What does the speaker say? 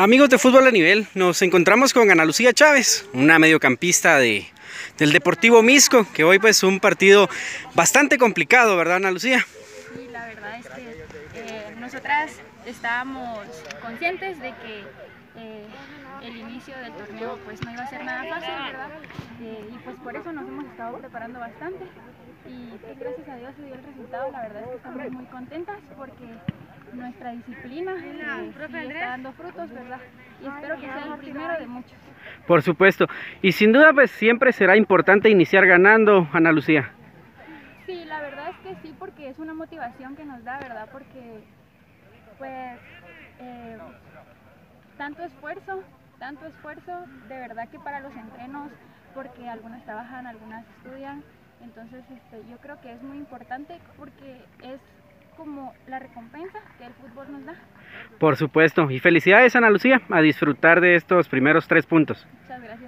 Amigos de Fútbol a Nivel, nos encontramos con Ana Lucía Chávez, una mediocampista de, del Deportivo Misco, que hoy pues un partido bastante complicado, ¿verdad Ana Lucía? Sí, la verdad es que eh, nosotras estábamos conscientes de que eh, el inicio del torneo pues no iba a ser nada fácil, ¿verdad? Eh, y pues por eso nos hemos estado preparando bastante y pues, gracias a Dios se dio el resultado, la verdad es que estamos muy contentas porque nuestra disciplina eh, sí está dando frutos, ¿verdad? Y espero que sea el primero de muchos. Por supuesto. Y sin duda, pues siempre será importante iniciar ganando, Ana Lucía. Sí, la verdad es que sí, porque es una motivación que nos da, ¿verdad? Porque, pues, eh, tanto esfuerzo, tanto esfuerzo, de verdad que para los entrenos, porque algunas trabajan, algunas estudian, entonces este, yo creo que es muy importante porque es como la recompensa que el fútbol nos da. Por supuesto. Y felicidades, Ana Lucía, a disfrutar de estos primeros tres puntos. Muchas gracias.